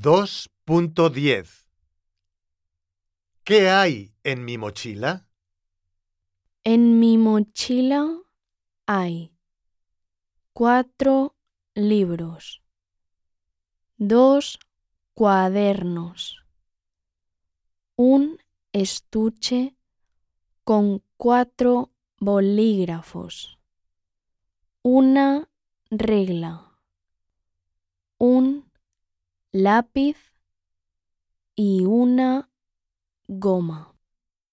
2.10 ¿Qué hay en mi mochila? En mi mochila hay cuatro libros, dos cuadernos, un estuche con cuatro bolígrafos, una regla, un lápiz y una goma.